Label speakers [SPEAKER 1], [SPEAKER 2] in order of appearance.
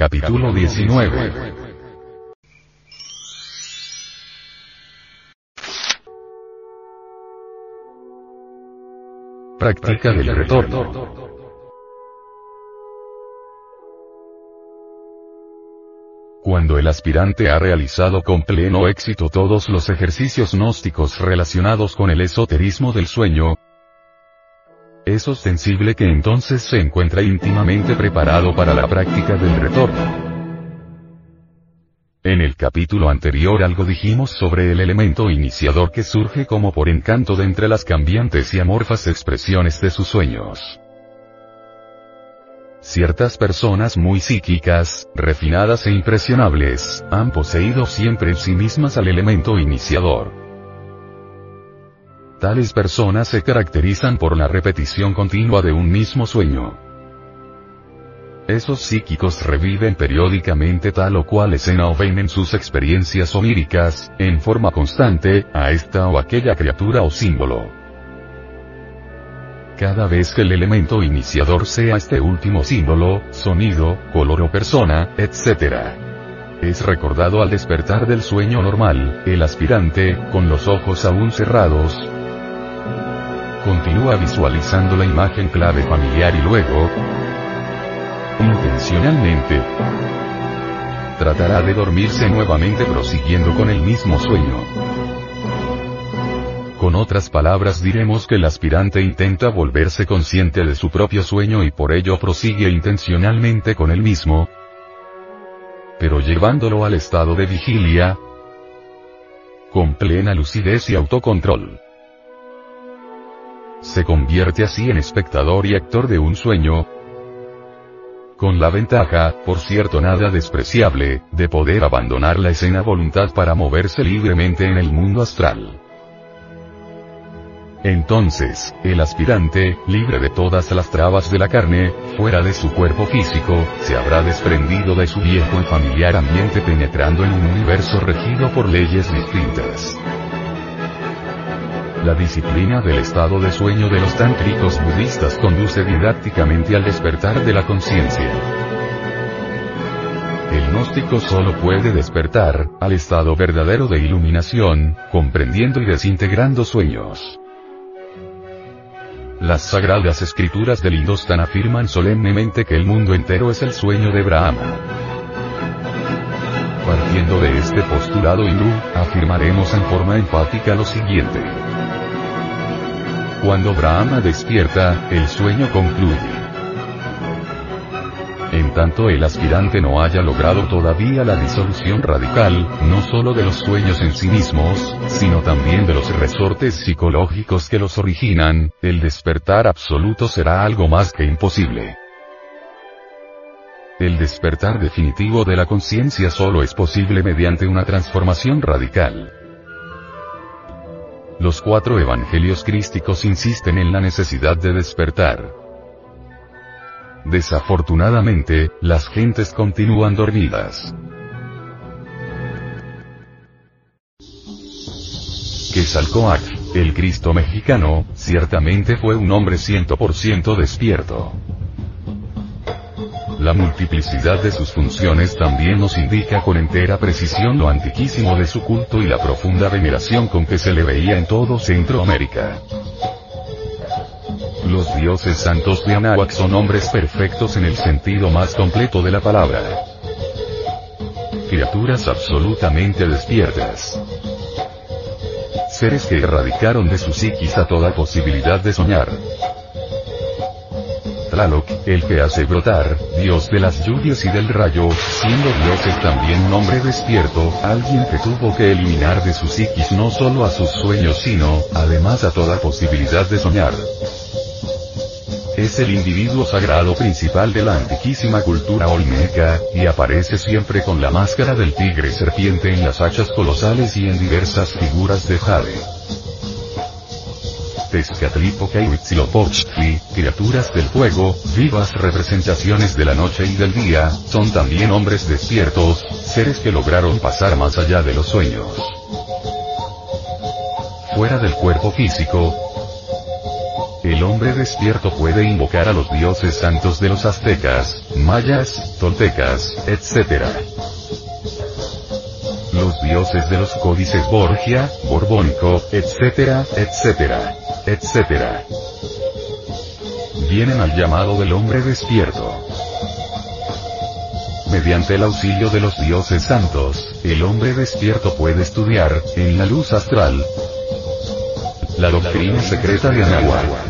[SPEAKER 1] Capítulo 19. Práctica del retorno. Cuando el aspirante ha realizado con pleno éxito todos los ejercicios gnósticos relacionados con el esoterismo del sueño, es ostensible que entonces se encuentra íntimamente preparado para la práctica del retorno. En el capítulo anterior algo dijimos sobre el elemento iniciador que surge como por encanto de entre las cambiantes y amorfas expresiones de sus sueños. Ciertas personas muy psíquicas, refinadas e impresionables, han poseído siempre en sí mismas al elemento iniciador. Tales personas se caracterizan por la repetición continua de un mismo sueño. Esos psíquicos reviven periódicamente tal o cual escena o ven en sus experiencias oníricas, en forma constante, a esta o aquella criatura o símbolo. Cada vez que el elemento iniciador sea este último símbolo, sonido, color o persona, etc. Es recordado al despertar del sueño normal, el aspirante, con los ojos aún cerrados, Continúa visualizando la imagen clave familiar y luego, intencionalmente, tratará de dormirse nuevamente prosiguiendo con el mismo sueño. Con otras palabras diremos que el aspirante intenta volverse consciente de su propio sueño y por ello prosigue intencionalmente con el mismo, pero llevándolo al estado de vigilia, con plena lucidez y autocontrol se convierte así en espectador y actor de un sueño, con la ventaja, por cierto nada despreciable, de poder abandonar la escena voluntad para moverse libremente en el mundo astral. Entonces, el aspirante, libre de todas las trabas de la carne, fuera de su cuerpo físico, se habrá desprendido de su viejo y familiar ambiente penetrando en un universo regido por leyes distintas. La disciplina del estado de sueño de los tántricos budistas conduce didácticamente al despertar de la conciencia. El gnóstico solo puede despertar, al estado verdadero de iluminación, comprendiendo y desintegrando sueños. Las sagradas escrituras del Hindustán afirman solemnemente que el mundo entero es el sueño de Brahma. Partiendo de este postulado hindú, afirmaremos en forma enfática lo siguiente. Cuando Brahma despierta, el sueño concluye. En tanto el aspirante no haya logrado todavía la disolución radical, no solo de los sueños en sí mismos, sino también de los resortes psicológicos que los originan, el despertar absoluto será algo más que imposible. El despertar definitivo de la conciencia solo es posible mediante una transformación radical. Los cuatro evangelios crísticos insisten en la necesidad de despertar. Desafortunadamente, las gentes continúan dormidas. Quetzalcoatl, el Cristo mexicano, ciertamente fue un hombre 100% despierto. La multiplicidad de sus funciones también nos indica con entera precisión lo antiquísimo de su culto y la profunda veneración con que se le veía en todo Centroamérica. Los dioses santos de Anáhuac son hombres perfectos en el sentido más completo de la palabra. Criaturas absolutamente despiertas. Seres que erradicaron de su psiquis a toda posibilidad de soñar El que hace brotar, dios de las lluvias y del rayo, siendo dios es también un hombre despierto, alguien que tuvo que eliminar de su psiquis no solo a sus sueños sino, además a toda posibilidad de soñar. Es el individuo sagrado principal de la antiquísima cultura olmeca, y aparece siempre con la máscara del tigre serpiente en las hachas colosales y en diversas figuras de jade. Tezcatlipoca y criaturas del fuego, vivas representaciones de la noche y del día, son también hombres despiertos, seres que lograron pasar más allá de los sueños. Fuera del cuerpo físico, el hombre despierto puede invocar a los dioses santos de los aztecas, mayas, toltecas, etc. Los dioses de los códices Borgia, Borbónico, etc., etc etc. Vienen al llamado del hombre despierto. Mediante el auxilio de los dioses santos, el hombre despierto puede estudiar, en la luz astral, la doctrina secreta de Anahuac.